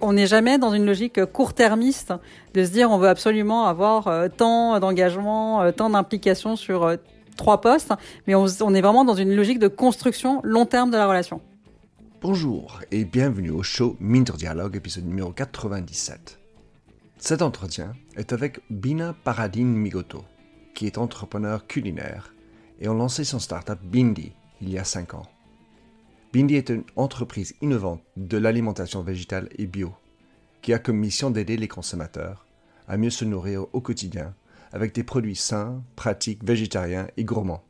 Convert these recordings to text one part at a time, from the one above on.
On n'est jamais dans une logique court-termiste de se dire on veut absolument avoir euh, tant d'engagement, euh, tant d'implication sur euh, trois postes, mais on, est vraiment dans une logique de construction long terme de la relation. Bonjour et bienvenue au show Minter Dialogue, épisode numéro 97. Cet entretien est avec Bina Paradine Migoto, qui est entrepreneur culinaire et a lancé son startup Bindi il y a 5 ans. Bindi est une entreprise innovante de l'alimentation végétale et bio, qui a comme mission d'aider les consommateurs à mieux se nourrir au quotidien avec des produits sains, pratiques, végétariens et gourmands.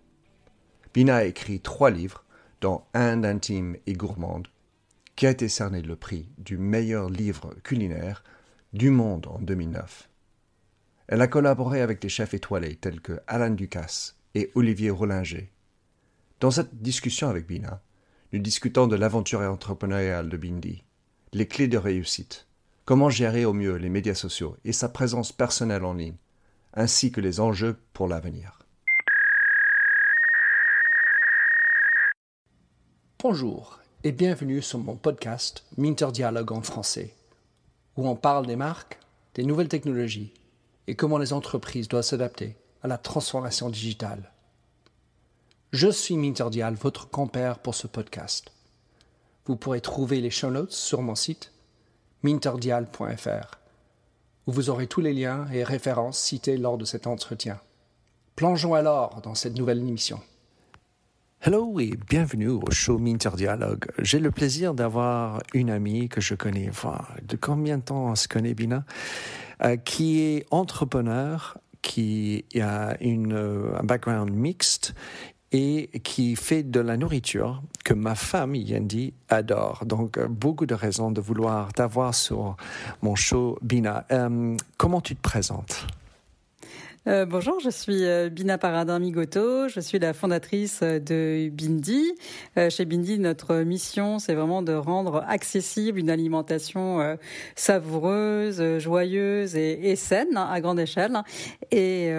Bina a écrit trois livres, dont Inde intime et gourmande, qui a été cerné le prix du meilleur livre culinaire du monde en 2009. Elle a collaboré avec des chefs étoilés tels que Alain Ducasse et Olivier Rollinger. Dans cette discussion avec Bina, nous discutons de l'aventure entrepreneuriale de Bindi, les clés de réussite, comment gérer au mieux les médias sociaux et sa présence personnelle en ligne, ainsi que les enjeux pour l'avenir. Bonjour et bienvenue sur mon podcast Minter Dialogue en français, où on parle des marques, des nouvelles technologies et comment les entreprises doivent s'adapter à la transformation digitale. Je suis Minterdial, votre compère pour ce podcast. Vous pourrez trouver les show notes sur mon site minterdial.fr, où vous aurez tous les liens et références cités lors de cet entretien. Plongeons alors dans cette nouvelle émission. Hello et bienvenue au show Minter Dialogue. J'ai le plaisir d'avoir une amie que je connais, enfin, de combien de temps on se connaît, Bina, euh, qui est entrepreneur, qui a euh, un background mixte et qui fait de la nourriture que ma femme, Yendi, adore. Donc, euh, beaucoup de raisons de vouloir t'avoir sur mon show, Bina. Euh, comment tu te présentes? Euh, bonjour, je suis euh, Bina Paradin Migoto, je suis la fondatrice euh, de Bindi. chez Bindi, notre mission, c'est vraiment de rendre accessible une alimentation savoureuse, joyeuse et, saine hein, à grande échelle. Et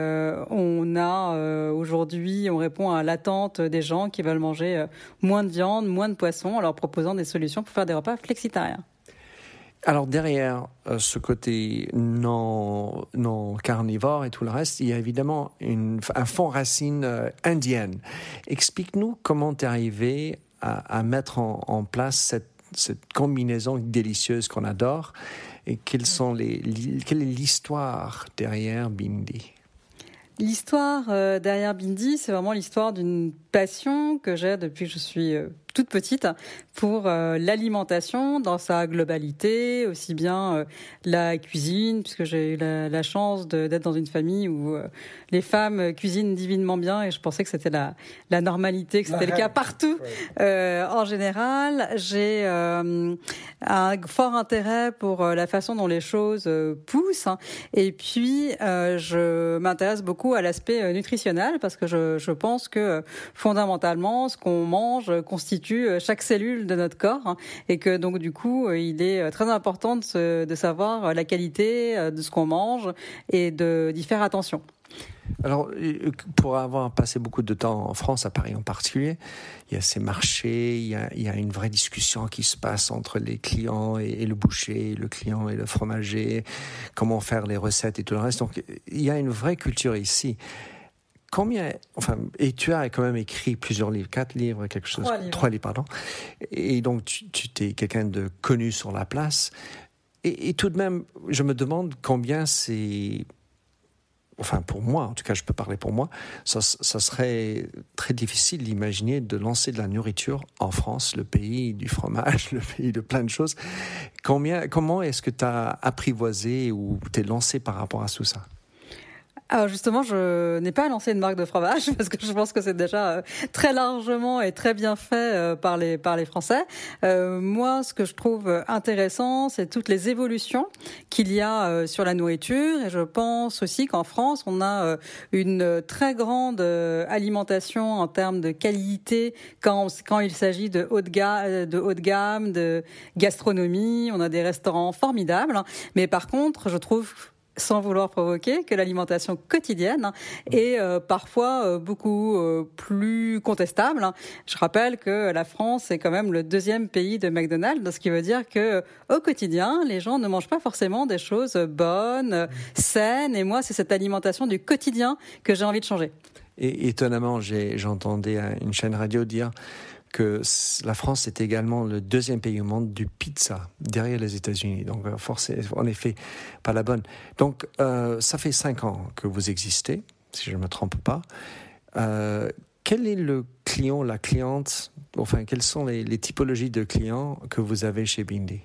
on a aujourd'hui, on répond à l'attente des gens qui veulent manger moins de viande, moins de poisson, en leur proposant des solutions pour faire des repas flexitariens. Alors derrière euh, ce côté non, non carnivore et tout le reste, il y a évidemment un fond racine euh, indienne. Explique-nous comment tu es arrivé à, mettre en, place cette, cette, combinaison délicieuse qu'on adore et quelles sont les, quelle est l'histoire derrière Bindi? L'histoire euh, derrière Bindi, c'est vraiment l'histoire d'une passion que j'ai depuis que je suis toute petite pour euh, l'alimentation dans sa globalité, aussi bien euh, la cuisine, puisque j'ai eu la, chance d'être dans une famille où euh, les femmes cuisinent divinement bien et je pensais que c'était la, la normalité, que c'était le cas partout. En général. J'ai un fort intérêt pour la façon dont les choses poussent et puis je m'intéresse beaucoup à l'aspect nutritionnel parce que je, je pense que fondamentalement ce qu'on mange constitue euh, chaque cellule de notre corps et que donc du coup euh, il est euh, très important de, savoir la qualité de ce qu'on mange et d'y faire attention. Alors, pour avoir passé beaucoup de temps en France, à Paris en particulier, il y a ces marchés, il y a, une vraie discussion qui se passe entre les clients et, le boucher, le client et le fromager, comment faire les recettes et tout le reste. Donc, il y a une vraie culture ici combien, enfin, et tu as quand même écrit plusieurs livres, quatre livres, quelque chose, trois livres, pardon. Et donc, tu, tu es quelqu'un de connu sur la place. Et, tout de même, je me demande combien c'est, enfin, pour moi, en tout cas, je peux parler pour moi, ça, ça serait très difficile d'imaginer de lancer de la nourriture en France, le pays du fromage, le pays de plein de choses. Combien, comment est-ce que tu as apprivoisé ou t'es lancé par rapport à tout ça? Alors justement, je n'ai pas lancé une marque de fromage parce que je pense que c'est déjà euh, très largement et très bien fait euh, par les par les Français. Euh, moi, ce que je trouve intéressant, c'est toutes les évolutions qu'il y a sur la nourriture et je pense aussi qu'en France, on a une très grande alimentation en termes de qualité quand quand il s'agit de haut de gamme, de haut de gamme, de gastronomie. On a des restaurants formidables, mais par contre, je trouve sans vouloir provoquer, que l'alimentation quotidienne est euh, parfois euh, beaucoup euh, plus contestable. Je rappelle que la France est quand même le deuxième pays de McDonald's, ce qui veut dire que au quotidien, les gens ne mangent pas forcément des choses bonnes, saines. Et moi, c'est cette alimentation du quotidien que j'ai envie de changer. Et étonnamment, j'entendais une chaîne radio dire que la France est également le deuxième pays au monde du pizza, derrière les États-Unis. Donc, euh, forcément, en effet, pas la bonne. Donc, euh, ça fait cinq ans que vous existez, si je ne me trompe pas. Euh, quel est le client, la cliente, enfin, quelles sont les, les typologies de clients que vous avez chez Bindi?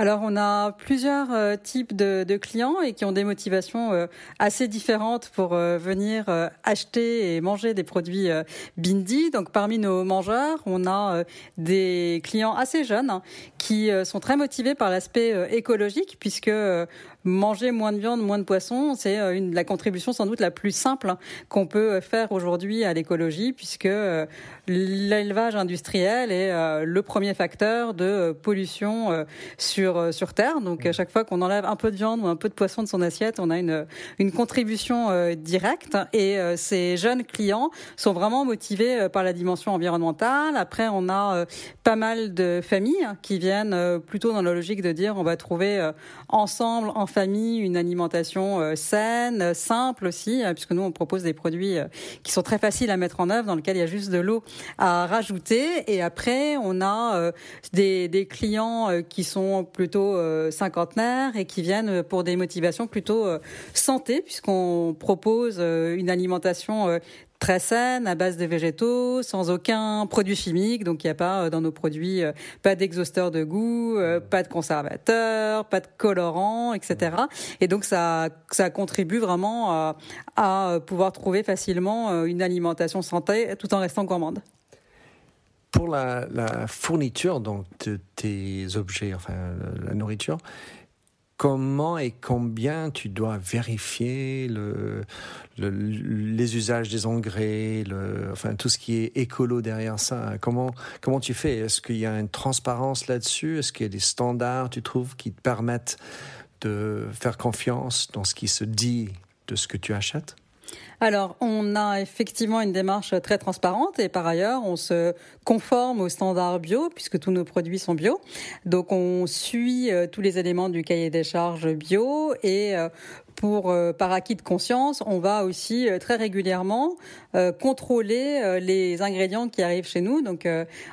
Alors, on a plusieurs euh, types de, clients et qui ont des motivations euh, assez différentes pour euh, venir acheter et manger des produits Bindi. Donc, parmi nos mangeurs, on a des clients assez jeunes hein, qui sont très motivés par l'aspect écologique, puisque manger moins de viande, moins de poisson, c'est euh, une la contribution sans doute la plus simple qu'on peut faire aujourd'hui à l'écologie, puisque euh, l'élevage industriel est euh, le premier facteur de pollution sur sur Terre. Donc à chaque fois qu'on enlève un peu de viande ou un peu de poisson de son assiette, on a une une contribution directe. Et ces jeunes clients sont vraiment motivés par la dimension environnementale. Après, on a pas mal de familles qui viennent plutôt dans la logique de dire on va trouver ensemble en famille une alimentation euh, saine, simple aussi, euh, puisque nous on propose des produits euh, qui sont très faciles à mettre en œuvre, dans lesquels il y a juste de l'eau à rajouter. Et après, on a des, des clients qui sont plutôt cinquantenaires et qui viennent pour des motivations plutôt santé, puisqu'on propose une alimentation très saine, à base de végétaux, sans aucun produit chimique. Donc il n'y a pas euh, dans nos produits euh, pas d'exhausteur de goût, euh, pas de conservateur, pas de colorant, etc. Et donc ça, ça contribue vraiment à, à pouvoir trouver facilement une alimentation santé tout en restant gourmande. Pour la, la fourniture donc, de tes objets, enfin la nourriture, comment et combien tu dois vérifier le, les usages des engrais, enfin tout ce qui est écolo derrière ça. Comment comment tu fais? Est-ce qu'il y a une transparence là-dessus? Est-ce qu'il y a des standards tu trouves qui te permettent de faire confiance dans ce qui se dit de ce que tu achètes? Alors, on a effectivement une démarche très transparente et par ailleurs, on se conforme aux standards bio puisque tous nos produits sont bio. Donc, on suit euh, tous les éléments du cahier des charges bio et euh, pour euh, par acquis de conscience, on va aussi euh, très régulièrement contrôler les ingrédients qui arrivent chez nous. Donc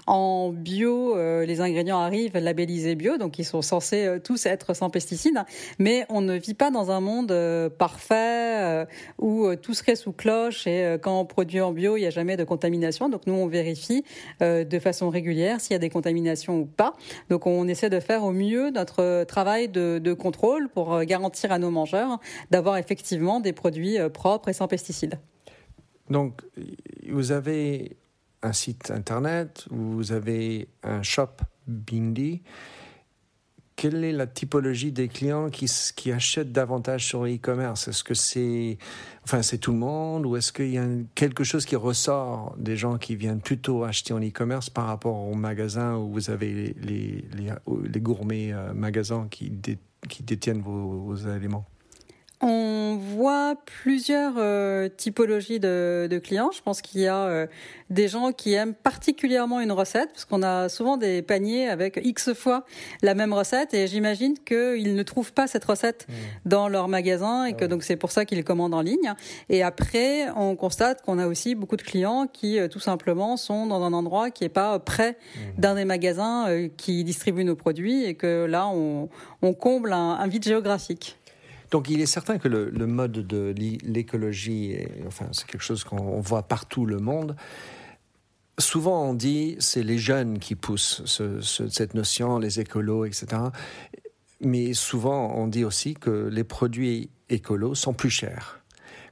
en bio, les ingrédients arrivent labellisés bio, donc ils sont censés tous être sans pesticides. Mais on ne vit pas dans un monde parfait où tout sous cloche et quand on produit en bio, il n'y a jamais de contamination. Donc nous, on vérifie de façon régulière s'il y a des contaminations ou pas. Donc on essaie de faire au mieux notre travail de, de contrôle pour garantir à nos mangeurs d'avoir effectivement des produits euh, propres et sans pesticides. Donc, vous avez un site internet, vous avez un shop Bindi. Quelle est la typologie des clients qui, achètent davantage sur e-commerce Est-ce que c'est tout le monde ou est-ce qu'il y a quelque chose qui ressort des gens qui viennent plutôt acheter en e-commerce par rapport au magasin où vous avez les, gourmets euh, magasins qui, détiennent vos, aliments? On voit plusieurs euh, typologies de, clients. Je pense qu'il y a euh, des gens qui aiment particulièrement une recette, parce qu'on a souvent des paniers avec X fois la même recette, et j'imagine qu'ils ne trouvent pas cette recette mmh. dans leur magasin, et que ah donc c'est pour ça qu'ils commandent en ligne. Et après, on constate qu'on a aussi beaucoup de clients qui euh, tout simplement sont dans un endroit qui n'est pas près mmh. d'un des magasins qui distribuent nos produits, et que là, on, comble un vide géographique. Donc il est certain que le, mode de l'écologie, enfin, c'est quelque chose qu'on voit partout le monde. Souvent on dit c'est les jeunes qui poussent cette notion, les écolos, etc. Mais souvent on dit aussi que les produits écolos sont plus chers.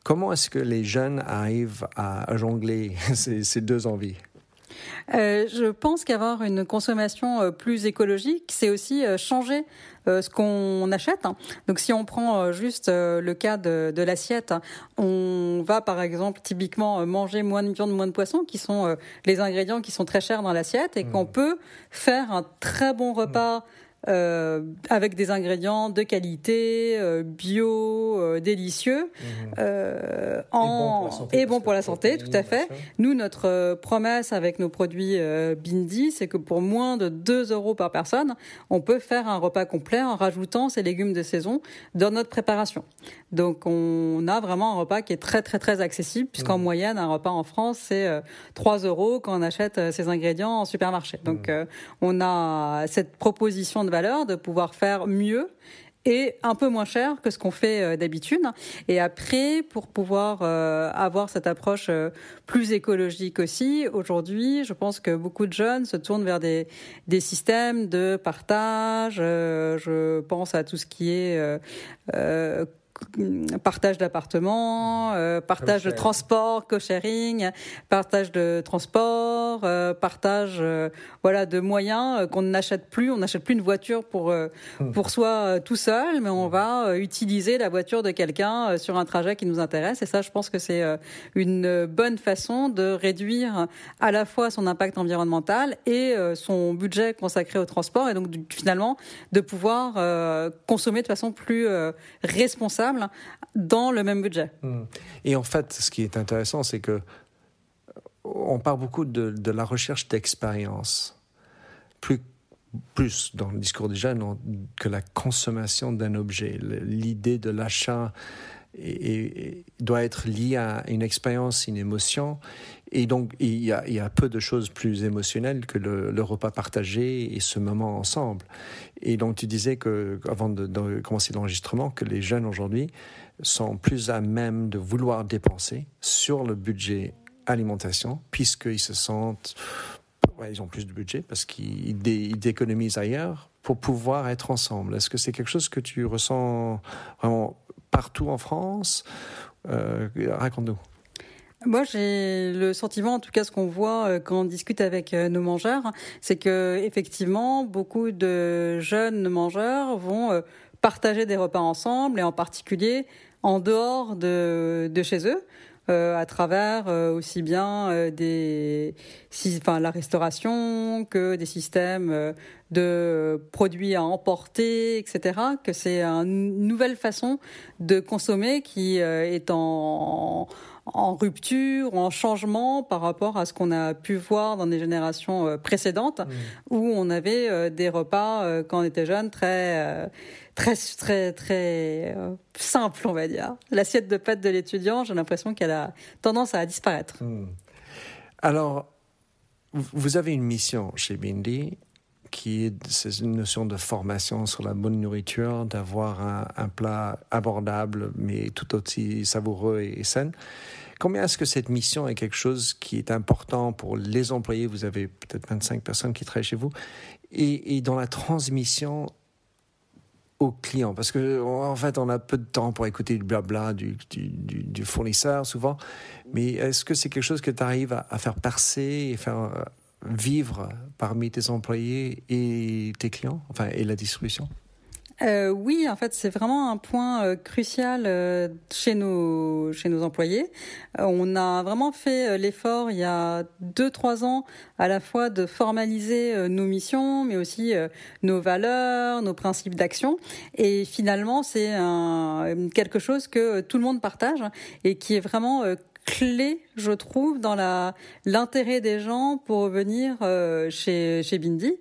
Comment est-ce que les jeunes arrivent à jongler ces deux envies? Euh, je pense qu'avoir une consommation euh, plus écologique, c'est aussi euh, changer ce qu'on achète. Donc si on prend juste le cas de, l'assiette, on va par exemple typiquement manger moins de viande, moins de poisson, qui sont les ingrédients qui sont très chers dans l'assiette, et qu'on mmh. peut faire un très bon repas euh, avec des ingrédients de qualité, euh, bio, euh, délicieux, mmh. en... et bon pour la santé, tout à fait. Nous, notre promesse avec nos produits Bindi, c'est que pour moins de 2 euros par personne, on peut faire un repas complet en rajoutant ces légumes de saison dans notre préparation. Donc on a vraiment un repas qui est très très très accessible, puisqu'en mmh. moyenne, un repas en France, c'est 3 euros quand on achète ces ingrédients en supermarché. Donc mmh. on a cette proposition de de pouvoir faire mieux et un peu moins cher que ce qu'on fait euh, d'habitude. Et après, pour pouvoir euh, avoir cette approche euh, plus écologique aussi, aujourd'hui, je pense que beaucoup de jeunes se tournent vers des, des systèmes de partage. je pense à tout ce qui est partage d'appartements, euh, partage de transport, co-sharing, partage de transport, euh, partage euh, voilà de moyens qu'on n'achète plus. On n'achète plus une voiture pour hmm. pour soi tout seul, mais on va utiliser la voiture de quelqu'un sur un trajet qui nous intéresse. Et ça, je pense que c'est une bonne façon de réduire à la fois son impact environnemental et son budget consacré au transport, et donc finalement de pouvoir consommer de façon plus responsable dans le même budget. Hmm. Et en fait, ce qui est intéressant, c'est que on parle beaucoup de, la recherche d'expérience, plus, plus dans le discours des jeunes que la consommation d'un objet. L'idée de l'achat doit être liée à une expérience, une émotion. Et donc, il y, a, il y a peu de choses plus émotionnelles que le, repas partagé et ce moment ensemble. Et donc, tu disais que, avant de, commencer l'enregistrement, que les jeunes aujourd'hui sont plus à même de vouloir dépenser sur le budget alimentation, puisqu'ils se sentent, ils ont plus de budget parce qu'ils économisent ailleurs pour pouvoir être ensemble. Est-ce que c'est quelque chose que tu ressens vraiment partout en France euh, Raconte-nous. Moi, j'ai le sentiment, en tout cas, ce qu'on voit euh, quand on discute avec euh, nos mangeurs, c'est que effectivement, beaucoup de jeunes mangeurs vont partager des repas ensemble, et en particulier en dehors de, de chez eux. Euh, à travers euh, aussi bien euh, des, enfin, la restauration que des systèmes de produits à emporter, etc. Que c'est une nouvelle façon de consommer qui est en en rupture ou en changement par rapport à ce qu'on a pu voir dans des générations euh, précédentes mmh. où on avait euh, des repas euh, quand on était jeune très très très très simple on va dire. L'assiette de pâtes de l'étudiant, j'ai l'impression qu'elle a tendance à disparaître. Mmh. Alors vous avez une mission chez Bindi qui est une notion de formation sur la bonne nourriture, d'avoir un, plat abordable mais tout aussi savoureux et, sain. Combien est-ce que cette mission est quelque chose qui est important pour les employés? Vous avez peut-être 25 personnes qui travaillent chez vous. Et, dans la transmission aux clients Parce que en fait, on a peu de temps pour écouter le blabla du, du, fournisseur souvent. Mais est-ce que c'est quelque chose que tu arrives à, à, faire percer et faire vivre parmi tes employés et tes clients, enfin, et la distribution? Euh, oui, en fait, c'est vraiment un point euh, crucial euh, chez nos chez nos employés. on a vraiment fait l'effort il y a deux trois ans à la fois de formaliser nos missions, mais aussi nos valeurs, nos principes d'action. Et finalement, c'est quelque chose que tout le monde partage et qui est vraiment clé, je trouve, dans la l'intérêt des gens pour venir euh, chez chez Bindi.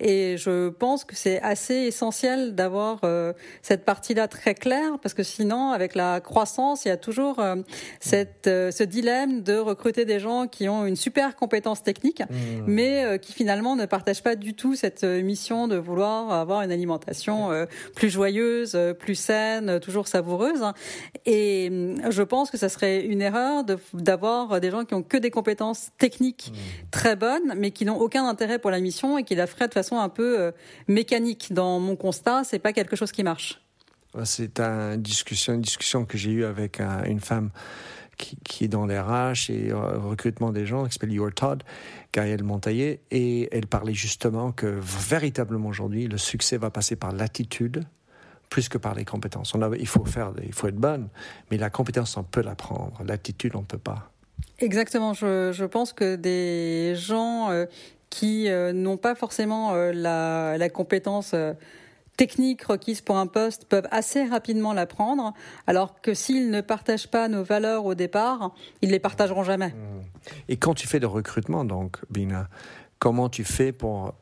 Et je pense que c'est assez essentiel d'avoir euh, cette partie-là très claire, parce que sinon, avec la croissance, il y a toujours euh, cette ce dilemme de recruter des gens qui ont une super compétence technique, mmh. mais qui finalement ne partagent pas du tout cette mission de vouloir avoir une alimentation plus joyeuse, plus saine, toujours savoureuse. Et je pense que ça serait une erreur d'avoir des gens qui ont que des compétences techniques mmh. très bonnes, mais qui n'ont aucun intérêt pour la mission et qui la feraient de façon un peu euh, mécanique. Dans mon constat, c'est pas quelque chose qui marche. C'est une discussion, une discussion que j'ai eue avec une femme qui, est dans les RH et euh, recrutement des gens, qui s'appelle Your Todd, Gaëlle Montaillé, et elle parlait justement que véritablement aujourd'hui, le succès va passer par l'attitude plus que par les compétences. On a, il faut faire, il faut être bonne, mais la compétence on peut l'apprendre, l'attitude on peut pas. Exactement. Je, je, pense que des gens euh, qui n'ont pas forcément la, la, compétence techniques requises pour un poste peuvent assez rapidement l'apprendre, alors que s'ils ne partagent pas nos valeurs au départ, ils les partageront jamais. Et quand tu fais le recrutement, donc, Bina, comment tu fais pour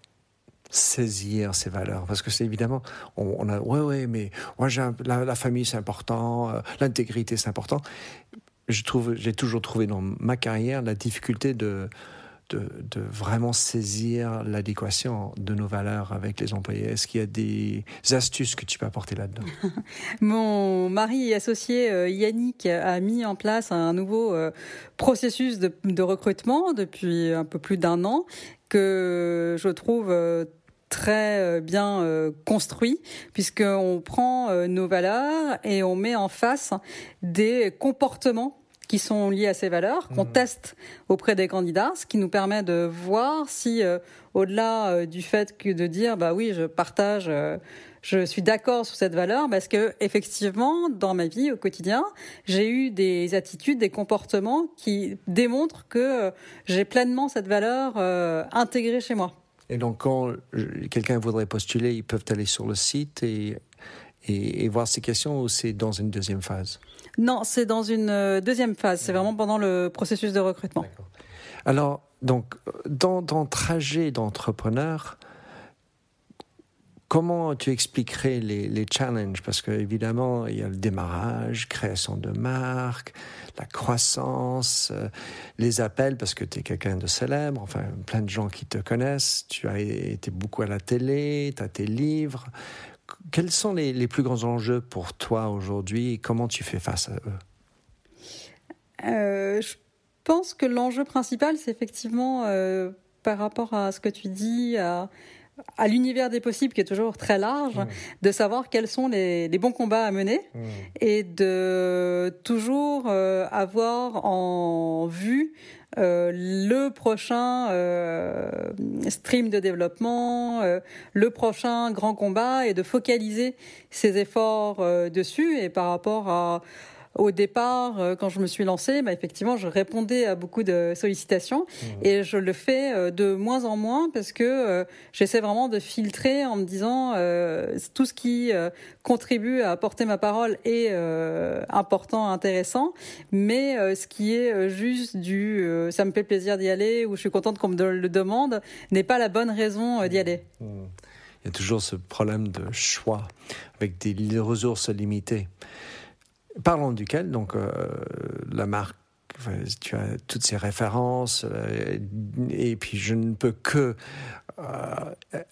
saisir ces valeurs. Parce que c'est évidemment on, a ouais ouais mais moi la, la, famille c'est important euh, l'intégrité c'est important. Je trouve j'ai toujours trouvé dans ma carrière la difficulté de de, vraiment saisir l'adéquation de nos valeurs avec les employés. Est-ce qu'il y a des astuces que tu peux apporter là-dedans? Mon mari associé euh, Yannick a mis en place un nouveau euh, processus de, recrutement depuis un peu plus d'un an que je trouve très bien construit puisqu'on prend nos valeurs et on met en face des comportements qui sont liés à ces valeurs, qu'on mmh. teste auprès des candidats, ce qui nous permet de voir si, euh, au-delà euh, du fait que de dire, bah oui, je partage, euh, je suis d'accord sur cette valeur, parce que effectivement, dans ma vie au quotidien, j'ai eu des attitudes, des comportements qui démontrent que j'ai pleinement cette valeur intégrée chez moi. Et donc, quand quelqu'un voudrait postuler, ils peuvent aller sur le site et, et, et voir ces questions ou c'est dans une deuxième phase? Non, c'est dans une euh, deuxième phase. C'est vraiment pendant le processus de recrutement. Alors, donc, dans ton trajet d'entrepreneur, comment tu expliquerais les, challenges? Parce qu'évidemment, il y a le démarrage, création de marque, la croissance, euh, les appels, parce que tu es quelqu'un de célèbre, enfin, plein de gens qui te connaissent. Tu as été beaucoup à la télé, tu as tes livres. Quels sont les, plus grands enjeux pour toi aujourd'hui et comment tu fais face à eux? Euh, Je pense que l'enjeu principal, c'est effectivement euh, par rapport à ce que tu dis, à, l'univers des possibles qui est toujours très large, mmh. de savoir quels sont les, bons combats à mener mmh. et de toujours euh, avoir en vue euh, le prochain euh, stream de développement, euh, le prochain grand combat et de focaliser ses efforts dessus et par rapport à au départ, euh, quand je me suis lancée, bah, effectivement, je répondais à beaucoup de sollicitations mmh. et je le fais euh, de moins en moins parce que euh, j'essaie vraiment de filtrer en me disant tout ce qui contribue à apporter ma parole est important, intéressant, mais ce qui est juste du ça me fait plaisir d'y aller ou je suis contente qu'on me le demande n'est pas la bonne raison d'y aller. Mmh. Il y a toujours ce problème de choix avec des ressources limitées. Parlons duquel, donc euh, la marque tu as toutes ces références euh, et puis je ne peux que euh,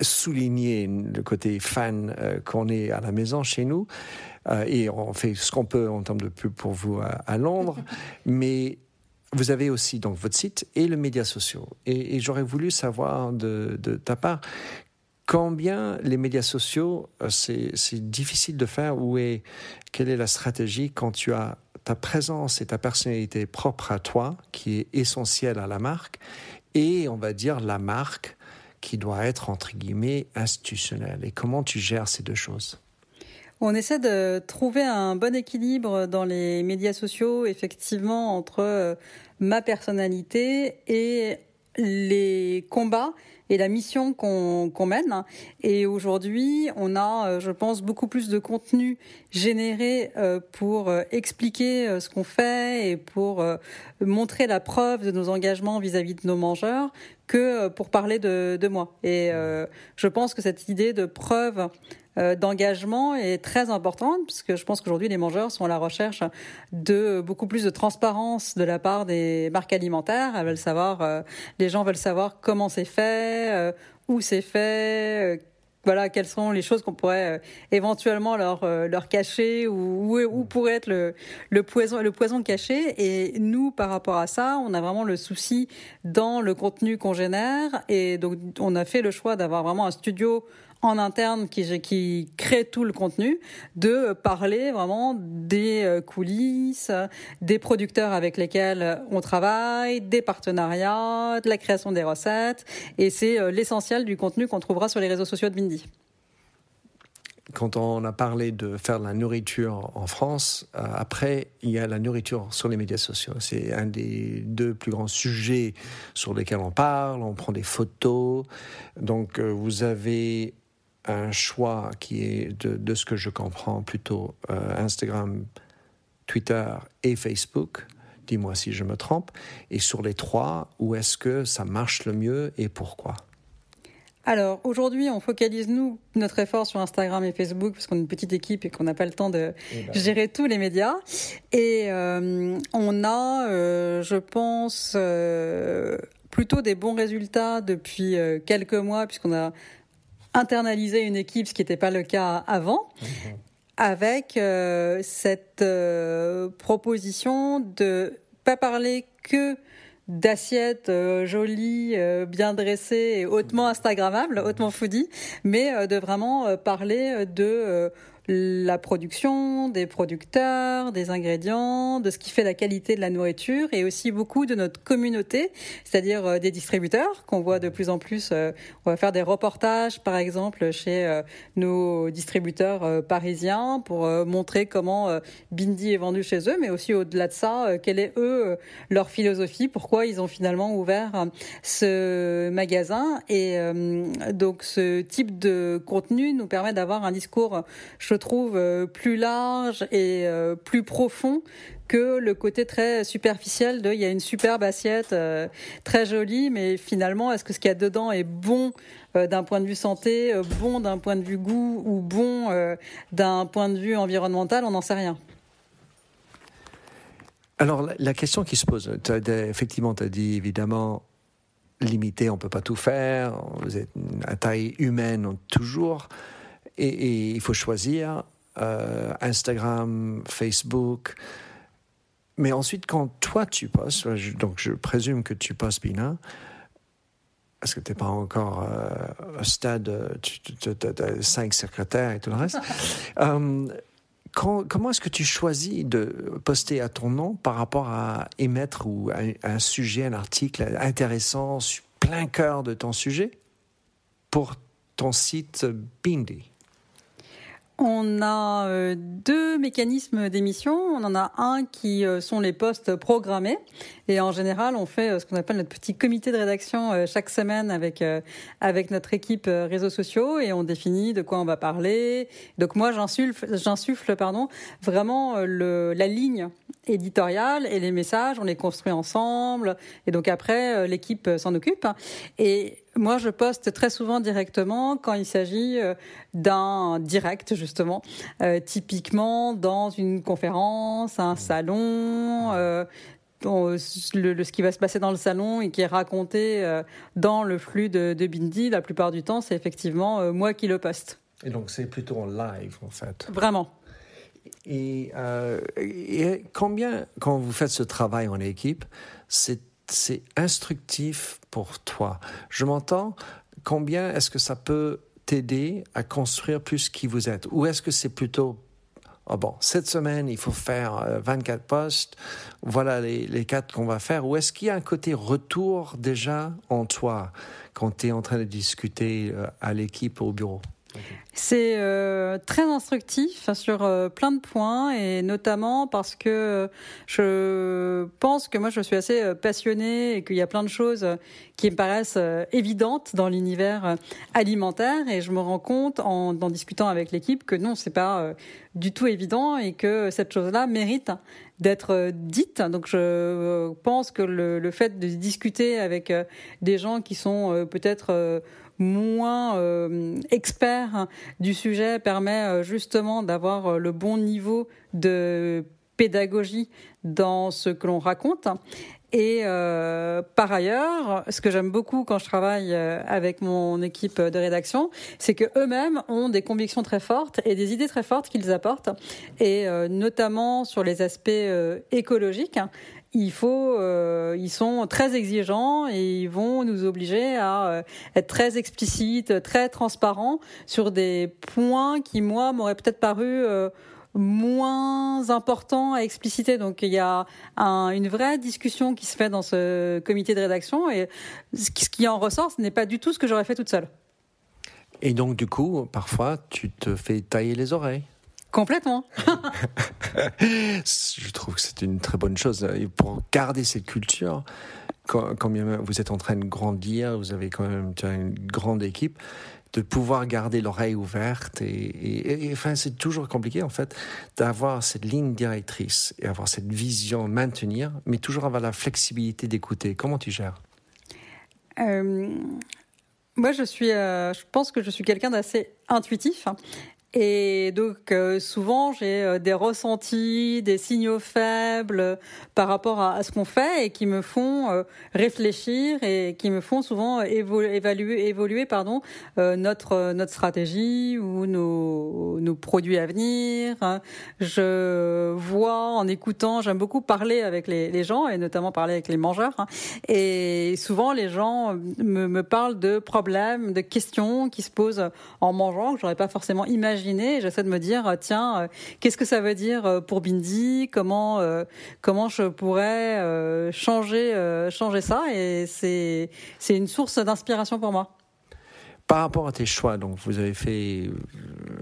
souligner le côté fan qu'on est à la maison chez nous. Et on fait ce qu'on peut en termes de pub pour vous à, Londres, mais vous avez aussi donc votre site et le médias sociaux et, et j'aurais voulu savoir de, de, ta part Combien les médias sociaux, euh, c'est difficile de faire ou est, quelle est la stratégie quand tu as ta présence et ta personnalité propre à toi, qui est essentielle à la marque, et on va dire la marque qui doit être entre guillemets institutionnelle. Et comment tu gères ces deux choses? On essaie de trouver un bon équilibre dans les médias sociaux, effectivement, entre euh, ma personnalité et les combats et la mission qu'on mène. Et aujourd'hui, on a, euh, je pense, beaucoup plus de contenu généré euh, pour euh, expliquer ce qu'on fait et pour montrer la preuve de nos engagements vis-à-vis de nos mangeurs que pour parler de, de moi. Et je pense que cette idée de preuve d'engagement est très importante, puisque je pense qu'aujourd'hui, les mangeurs sont à la recherche de beaucoup plus de transparence de la part des marques alimentaires. Elles veulent savoir, euh, les gens veulent savoir comment c'est fait, euh, où c'est fait, voilà, quelles sont les choses qu'on pourrait éventuellement leur, leur cacher ou où, pourrait être le, le, poison, le poison caché. Et nous, par rapport à ça, on a vraiment le souci dans le contenu qu'on génère. Et donc, on a fait le choix d'avoir vraiment un studio en interne qui, crée tout le contenu, de parler vraiment des euh, coulisses, des producteurs avec lesquels on travaille, des partenariats, de la création des recettes. Et c'est euh, l'essentiel du contenu qu'on trouvera sur les réseaux sociaux de Bindi. quand on a parlé de faire de la nourriture en France, euh, après, il y a la nourriture sur les médias sociaux. C'est un des deux plus grands sujets sur lesquels on parle, on prend des photos. Donc, vous avez un choix qui est, de, ce que je comprends, plutôt euh, Instagram, Twitter et Facebook. Dis-moi si je me trompe. Et sur les trois, où est-ce que ça marche le mieux et pourquoi? Alors aujourd'hui, on focalise nous notre effort sur Instagram et Facebook parce qu'on est une petite équipe et qu'on n'a pas le temps de eh ben. gérer tous les médias. Et euh, on a, euh, je pense, euh, plutôt des bons résultats depuis quelques mois puisqu'on a internalisé une équipe, ce qui n'était pas le cas avant. Mhm. Avec cette proposition de pas parler que d'assiettes euh, jolies, euh, bien dressées et hautement instagrammables, hautement foodie, mais euh, de vraiment parler de la production, des producteurs, des ingrédients, de ce qui fait la qualité de la nourriture et aussi beaucoup de notre communauté, c'est-à-dire euh, des distributeurs qu'on voit de plus en plus. Euh, on va faire des reportages, par exemple, chez euh, nos distributeurs parisiens pour montrer comment Bindi est vendu chez eux, mais aussi au-delà de ça, quelle est eux leur philosophie, pourquoi ils ont finalement ouvert ce magasin. Et donc ce type de contenu nous permet d'avoir un discours, je trouve, euh, plus large et euh, plus profond que le côté très superficiel de il y a une superbe assiette euh, très jolie, mais finalement, est-ce que ce qu'il y a dedans est bon d'un point de vue santé, bon d'un point de vue goût ou bon d'un point de vue environnemental? On n'en sait rien. Alors, la, question qui se pose, effectivement, tu as dit évidemment limité, on ne peut pas tout faire, vous êtes à taille humaine toujours et, il faut choisir euh, Instagram, Facebook. Mais ensuite, quand toi tu postes, donc je présume que tu postes Bina, parce que tu n'es pas encore euh, au stade, tu as cinq secrétaires et tout le reste. Euh, comment est-ce que tu choisis de poster à ton nom par rapport à émettre ou un sujet, un article intéressant, plein cœur de ton sujet pour ton site Bindi? On a euh, deux mécanismes d'émission. On en a un qui euh, sont les postes programmés. Et en général, on fait euh, ce qu'on appelle notre petit comité de rédaction chaque semaine avec, avec notre équipe réseaux sociaux et on définit de quoi on va parler. Donc moi, j'insuffle, j'insuffle pardon, vraiment le, la ligne éditoriale et les messages, on les construit ensemble. Et donc après, l'équipe s'en occupe. Et moi, je poste très souvent directement quand il s'agit euh, d'un direct, justement, euh, typiquement dans une conférence, un salon. Euh, le, ce qui va se passer dans le salon et qui est raconté dans le flux de, de Bindi, la plupart du temps, c'est effectivement moi qui le poste. Et donc c'est plutôt en live en fait. Vraiment. Et, et combien, quand vous faites ce travail en équipe, c'est c'est instructif pour toi. Je m'entends, combien est-ce que ça peut t'aider à construire plus qui vous êtes? Ou est-ce que c'est plutôt, oh bon, cette semaine, il faut faire 24 euh, postes, voilà les, les quatre qu'on va faire. Ou est-ce qu'il y a un côté retour déjà en toi quand tu es en train de discuter euh, à l'équipe au bureau? C'est euh, très instructif sur euh, plein de points et notamment parce que je pense que moi je suis assez euh, passionnée et qu'il y a plein de choses qui me paraissent évidentes dans l'univers alimentaire et je me rends compte en, discutant avec l'équipe que non c'est pas du tout évident et que cette chose-là mérite d'être dite. Donc je pense que le, fait de discuter avec des gens qui sont peut-être moins euh, expert du sujet permet euh, justement d'avoir euh, le bon niveau de pédagogie dans ce que l'on raconte. Et par ailleurs, ce que j'aime beaucoup quand je travaille avec mon équipe de rédaction, c'est que eux-mêmes ont des convictions très fortes et des idées très fortes qu'ils apportent, et notamment sur les aspects écologiques il faut, euh, ils sont très exigeants et ils vont nous obliger à euh, être très explicites, très transparents sur des points qui moi m'auraient peut-être paru euh, moins importants à expliciter. Donc il y a une vraie discussion qui se fait dans ce comité de rédaction et ce qui en ressort, ce n'est pas du tout ce que j'aurais fait toute seule. Et donc, du coup, parfois, tu te fais tailler les oreilles. Complètement. Je trouve que c'est une très bonne chose. Et pour garder cette culture, quand, quand, vous êtes en train de grandir, vous avez quand même une grande équipe, de pouvoir garder l'oreille ouverte. Et, enfin, c'est toujours compliqué, en fait, d'avoir cette ligne directrice et avoir cette vision, maintenir, mais toujours avoir la flexibilité d'écouter. Comment tu gères? Euh, Moi, je suis, euh, je pense que je suis quelqu'un d'assez intuitif. Hein. Et donc euh, souvent j'ai euh, des ressentis, des signaux faibles par rapport à, ce qu'on fait et qui me font euh, réfléchir et qui me font souvent évoluer, évoluer pardon, notre notre stratégie ou nos, nos produits à venir. Je vois en écoutant, j'aime beaucoup parler avec les, les, gens et notamment parler avec les mangeurs. Hein. Et souvent les gens me, me parlent de problèmes, de questions qui se posent en mangeant que j'aurais pas forcément imaginé J'essaie de me dire, euh, tiens, euh, qu'est-ce que ça veut dire euh, pour Bindi? Comment comment je pourrais changer changer ça? Et c'est c'est une source d'inspiration pour moi. Par rapport à tes choix, donc vous avez fait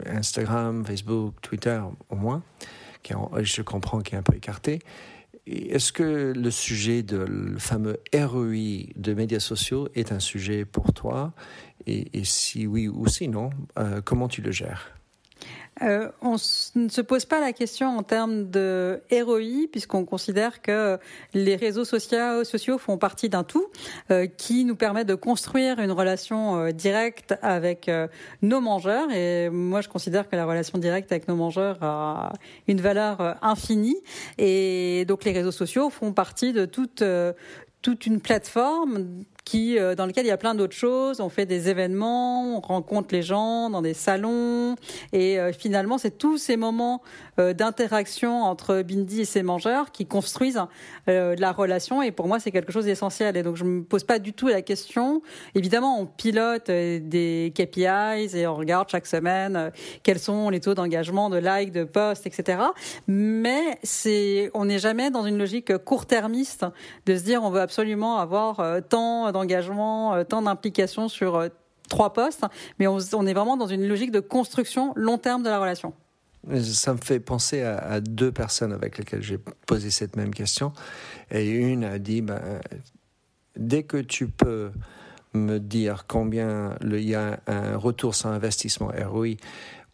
Instagram, Facebook, Twitter au moins, qui je comprends qui est un peu écarté. Est-ce que le sujet de fameux ROI de médias sociaux est un sujet pour toi? Et, et si oui ou sinon, comment tu le gères? Euh, on ne se pose pas la question en termes de puisqu'on considère que les réseaux sociaux, sociaux font partie d'un tout euh, qui nous permet de construire une relation euh, directe avec nos mangeurs. Et moi, je considère que la relation directe avec nos mangeurs a une valeur infinie. Et donc, les réseaux sociaux font partie de toute toute une plateforme qui, euh, dans lequel il y a plein d'autres choses. On fait des événements, on rencontre les gens dans des salons, et euh, finalement, c'est tous ces moments d'interaction entre Bindi et ses mangeurs qui construisent la relation. Et pour moi, c'est quelque chose d'essentiel. Et donc, je me pose pas du tout la question. Évidemment, on pilote des KPIs et on regarde chaque semaine quels sont les taux d'engagement, de likes, de posts, etc. Mais c'est, on n'est jamais dans une logique court-termiste de se dire on veut absolument avoir tant d'engagement, euh, tant d'implication sur euh, trois postes, mais on, est vraiment dans une logique de construction long terme de la relation. Ça me fait penser à, deux personnes avec lesquelles j'ai posé cette même question. Et une a dit, ben, dès que tu peux me dire combien il y a un retour sur investissement ROI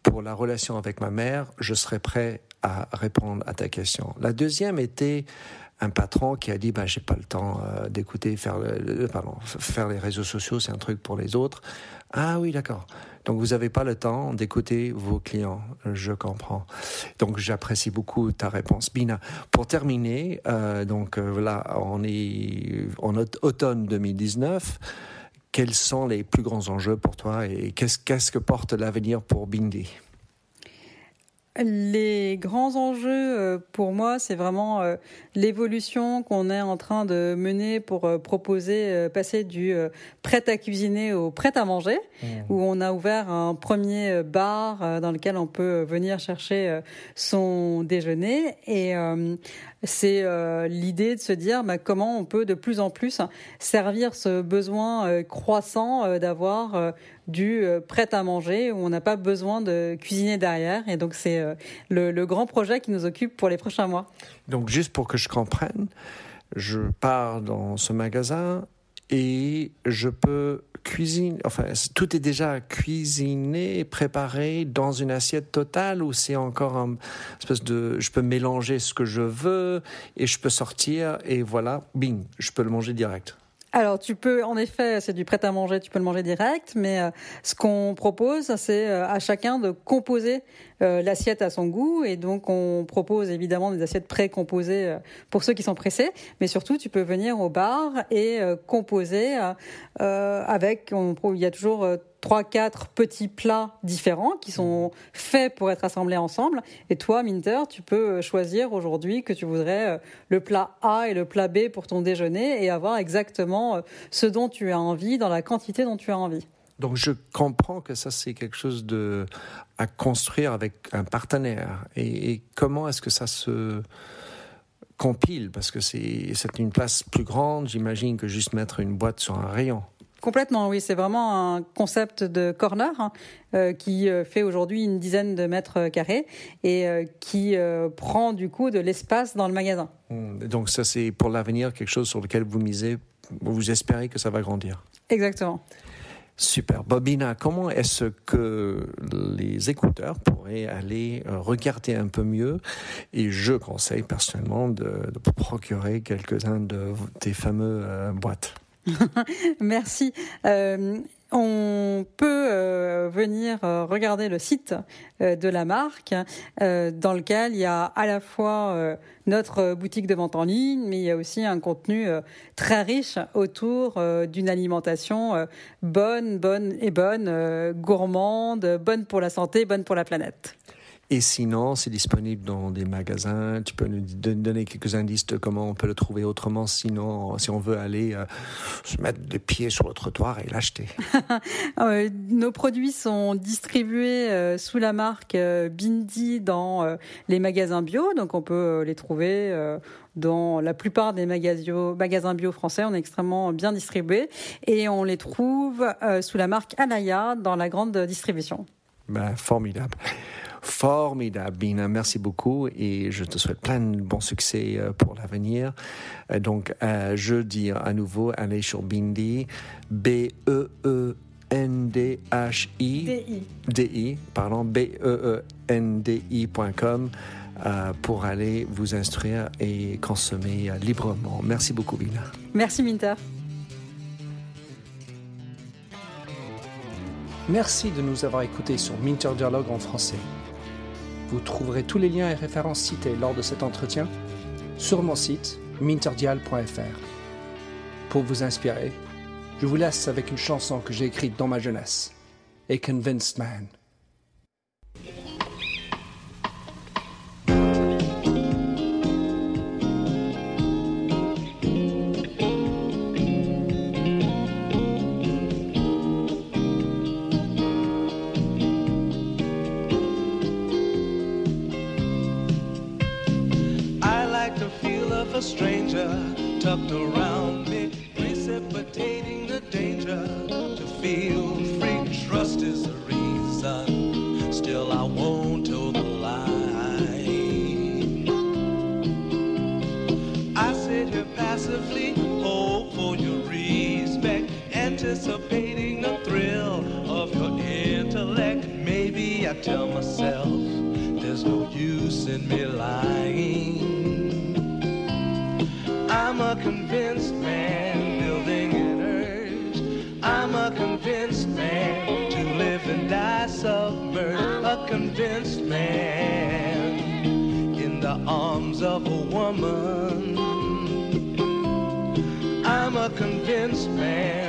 pour la relation avec ma mère, je serai prêt à répondre à ta question. La deuxième était un patron qui a dit bah j'ai pas le temps euh, d'écouter faire pardon, faire les réseaux sociaux c'est un truc pour les autres. Ah oui d'accord. Donc vous avez pas le temps d'écouter vos clients. Je comprends. Donc j'apprécie beaucoup ta réponse. Bina pour terminer euh, donc euh, voilà on est en automne 2019 quels sont les plus grands enjeux pour toi et qu'est-ce que porte l'avenir pour Bindi les grands enjeux euh, pour moi, c'est vraiment euh, l'évolution qu'on est en train de mener pour euh, proposer, passer du prêt à cuisiner au prêt à manger, mmh. où on a ouvert un premier bar dans lequel on peut venir chercher son déjeuner. Et c'est l'idée de se dire bah, comment on peut de plus en plus servir ce besoin croissant d'avoir du euh, prêt à manger où on n'a pas besoin de cuisiner derrière. Et donc c'est euh, le, grand projet qui nous occupe pour les prochains mois. Donc juste pour que je comprenne, je pars dans ce magasin et je peux cuisiner, enfin tout est déjà cuisiné, préparé dans une assiette totale ou c'est encore un espèce de, je peux mélanger ce que je veux et je peux sortir et voilà, bing, je peux le manger direct alors tu peux, en effet, c'est du prêt à manger, tu peux le manger direct, mais euh, ce qu'on propose, c'est euh, à chacun de composer euh, l'assiette à son goût, et donc on propose évidemment des assiettes pré-composées pour ceux qui sont pressés, mais surtout tu peux venir au bar et composer avec, il y a toujours trois, quatre petits plats différents qui sont faits pour être assemblés ensemble. Et toi, Minter, tu peux euh, choisir aujourd'hui que tu voudrais euh, le plat A et le plat B pour ton déjeuner et avoir exactement euh, ce dont tu as envie dans la quantité dont tu as envie. Donc je comprends que ça c'est quelque chose de à construire avec un partenaire. Et, comment est-ce que ça se compile? Parce que c'est une place plus grande, j'imagine, que juste mettre une boîte sur un rayon. Complètement, oui. C'est vraiment un concept de corner hein, euh, qui euh, fait aujourd'hui une dizaine de mètres carrés et euh, qui prend du coup de l'espace dans le magasin. Hmm. Donc ça, c'est pour l'avenir quelque chose sur lequel vous misez, vous espérez que ça va grandir. Exactement. Super. Bobina, comment est-ce que les écouteurs pourraient aller regarder un peu mieux? Et je conseille personnellement de, de procurer quelques-uns de tes fameux boîtes. Merci. Euh, on peut euh, venir euh, regarder le site de la marque dans lequel il y a à la fois notre boutique de vente en ligne, mais il y a aussi un contenu très riche autour d'une alimentation bonne, bonne et bonne, gourmande, bonne pour la santé, bonne pour la planète. Et sinon, c'est disponible dans des magasins. Tu peux nous donner quelques indices de comment on peut le trouver autrement. Sinon, si on veut aller euh, se mettre des pieds sur le trottoir et l'acheter. Euh, nos produits sont distribués euh, sous la marque Bindi dans les magasins bio. Donc, on peut les trouver dans la plupart des magasins bio français. On est extrêmement bien distribués. Et on les trouve sous la marque Anaya dans la grande distribution. Ben, formidable. Formidable, Bina. Merci beaucoup et je te souhaite plein de bons succès euh, pour l'avenir. Euh, donc, euh, je dis à nouveau, allez sur Bindi, B-E-E-N-D-H-I. D-I. D-I, pardon, B-E-E-N-D-I.com. pour aller vous instruire et consommer librement. Merci beaucoup, Bina. Merci, Minter. Merci de nous avoir écoutés sur Minter Dialogue en français. Vous trouverez tous les liens et références cités lors de cet entretien sur mon site minterdial.fr. Pour vous inspirer, je vous laisse avec une chanson que j'ai écrite dans ma jeunesse, A Convinced Man. A convinced man,